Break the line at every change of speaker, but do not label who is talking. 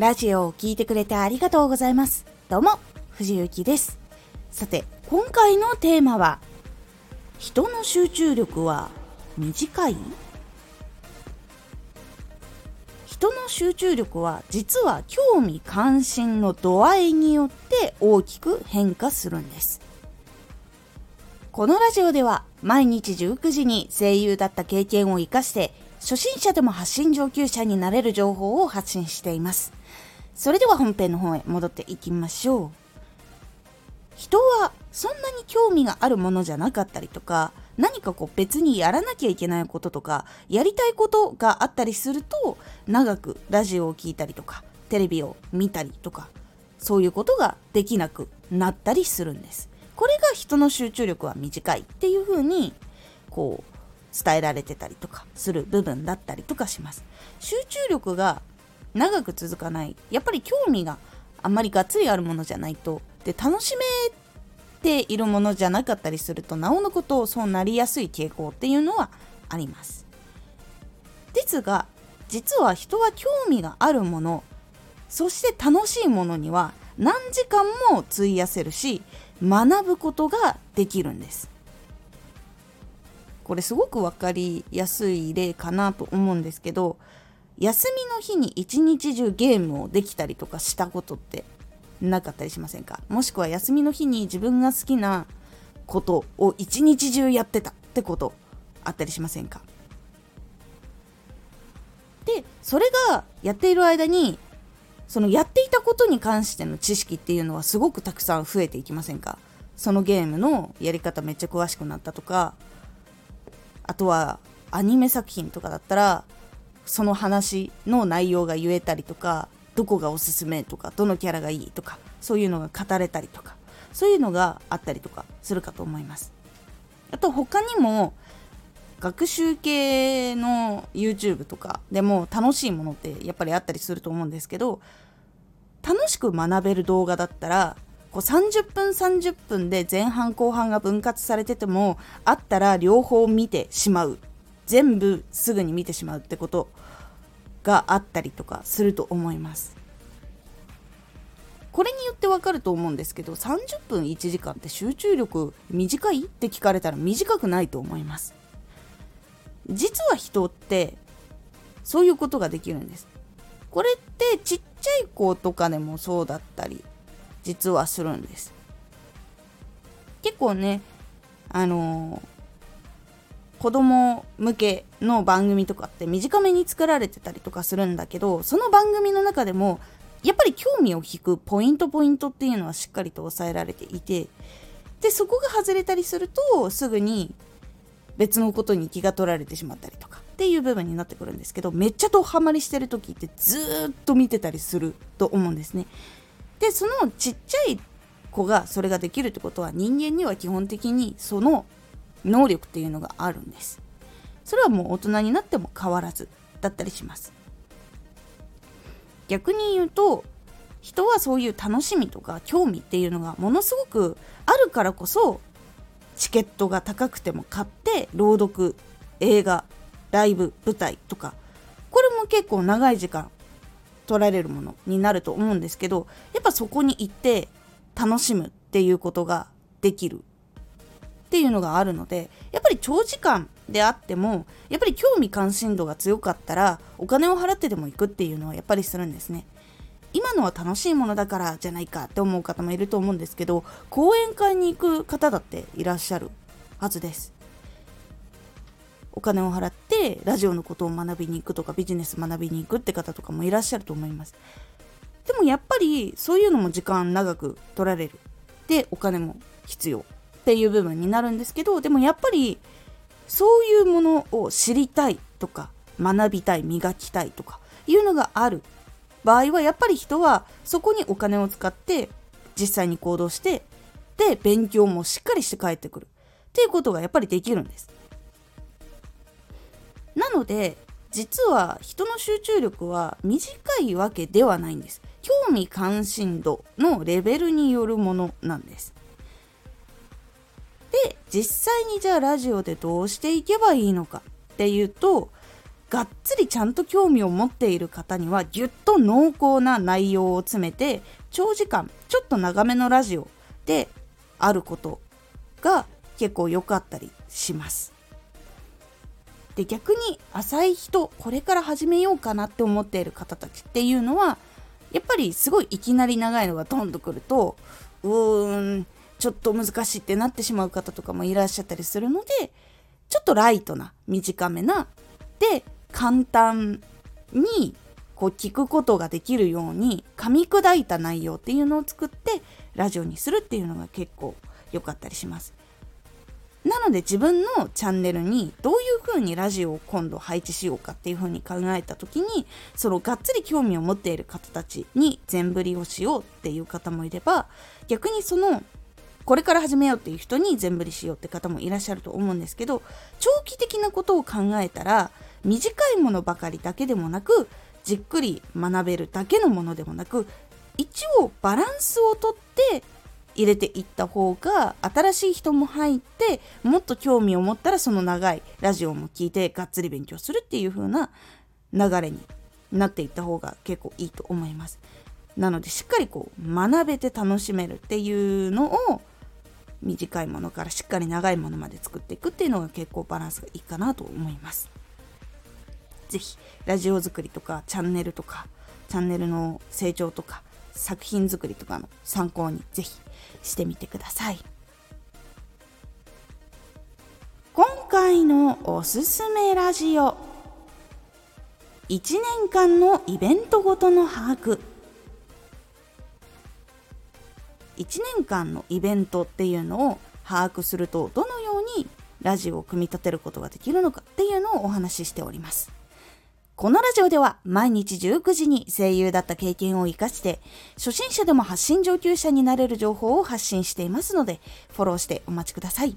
ラジオを聴いてくれてありがとうございます。どうも、藤幸です。さて、今回のテーマは、人の集中力は短い？人の集中力は実は興味関心の度合いによって大きく変化するんです。このラジオでは毎日19時に声優だった経験を活かして初心者でも発信上級者になれる情報を発信しています。それでは本編の方へ戻っていきましょう。人はそんなに興味があるものじゃなかったりとか、何かこう別にやらなきゃいけないこととか、やりたいことがあったりすると、長くラジオを聴いたりとか、テレビを見たりとか、そういうことができなくなったりするんです。これが人の集中力は短いっていうふうに、こう、伝えられてたりとかする部分だったりとかします。集中力が長く続かない。やっぱり興味があんまりがっつりあるものじゃないと。で、楽しめているものじゃなかったりすると、なおのことそうなりやすい傾向っていうのはあります。ですが、実は人は興味があるもの、そして楽しいものには何時間も費やせるし、学ぶことができるんです。これすごく分かりやすい例かなと思うんですけど休みの日に一日中ゲームをできたりとかしたことってなかったりしませんか？もしくは休みの日に自分が好きなことを一日中やってたってことあったりしませんか？でそれがやっている間にそのやっていたことに関しての知識っていうのはすごくたくさん増えていきませんか？そのゲームのやり方めっちゃ詳しくなったとかあとはアニメ作品とかだったらその話の内容が言えたりとかどこがおすすめとかどのキャラがいいとかそういうのが語れたりとかそういうのがあったりとかするかと思います。あと他にも学習系の YouTube とかでも楽しいものってやっぱりあったりすると思うんですけど楽しく学べる動画だったらこう30分30分で前半後半が分割されててもあったら両方見てしまう全部すぐに見てしまうってことがあったりとかすると思います。これによってわかると思うんですけど30分1時間って集中力短いって聞かれたら短くないと思います。実は人ってそういうことができるんです。これってちっちゃい子とかでもそうだったり実はするんです。結構ね、あのー、子供向けの番組とかって短めに作られてたりとかするんだけど、その番組の中でも、やっぱり興味を引くポイントポイントっていうのはしっかりと抑えられていて、で、そこが外れたりすると、すぐに別のことに気が取られてしまったりとかっていう部分になってくるんですけど、めっちゃドハマりしてる時ってずっと見てたりすると思うんですね。でそのちっちゃい子がそれができるってことは人間には基本的にその能力っていうのがあるんです。それはもう大人になっても変わらずだったりします。逆に言うと人はそういう楽しみとか興味っていうのがものすごくあるからこそチケットが高くても買って朗読映画ライブ舞台とかこれも結構長い時間取られるものになると思うんですけどやっぱそこに行って楽しむっていうことができる。っていうのがあるのでやっぱり長時間であってもやっぱり興味関心度が強かったらお金を払ってでも行くっていうのはやっぱりするんですね。今のは楽しいものだからじゃないかって思う方もいると思うんですけど講演会に行く方だっていらっしゃるはずです。お金を払ってラジオのことを学びに行くとかビジネス学びに行くって方とかもいらっしゃると思います。でもやっぱりそういうのも時間長く取られる。で、お金も必要っていう部分になるんですけど、でもやっぱりそういうものを知りたいとか学びたい、磨きたいとかいうのがある場合はやっぱり人はそこにお金を使って実際に行動してで勉強もしっかりして帰ってくるっていうことがやっぱりできるんです。なので実は人の集中力は短いわけではないんです。興味関心度のレベルによるものなんです。で、実際にじゃあラジオでどうしていけばいいのかっていうと、がっつりちゃんと興味を持っている方にはぎゅっと濃厚な内容を詰めて長時間ちょっと長めのラジオであることが結構良かったりします。で逆に浅い人これから始めようかなって思っている方たちっていうのはやっぱりすごいいきなり長いのがドンとくるとうーんちょっと難しいってなってしまう方とかもいらっしゃったりするのでちょっとライトな短めなで簡単にこう聞くことができるように噛み砕いた内容っていうのを作ってラジオにするっていうのが結構良かったりします。なので自分のチャンネルにどういう風にラジオを今度配置しようかっていう風に考えた時にそのがっつり興味を持っている方たちに全振りをしようっていう方もいれば逆にそのこれから始めようっていう人に全振りしようって方もいらっしゃると思うんですけど長期的なことを考えたら短いものばかりだけでもなくじっくり学べるだけのものでもなく一応バランスをとって入れていった方が新しい人も入ってもっと興味を持ったらその長いラジオも聞いてがっつり勉強するっていう風な流れになっていった方が結構いいと思います。なのでしっかりこう学べて楽しめるっていうのを短いものからしっかり長いものまで作っていくっていうのが結構バランスがいいかなと思います。是非ラジオ作りとかチャンネルとかチャンネルの成長とか作品作りとかの参考に是非してみてください。今回のおすすめラジオ1年間のイベントごとの把握1年間のイベントっていうのを把握するとどのようにラジオを組み立てることができるのかっていうのをお話ししております。このラジオでは毎日19時に声優だった経験を活かして初心者でも発信上級者になれる情報を発信していますのでフォローしてお待ちください。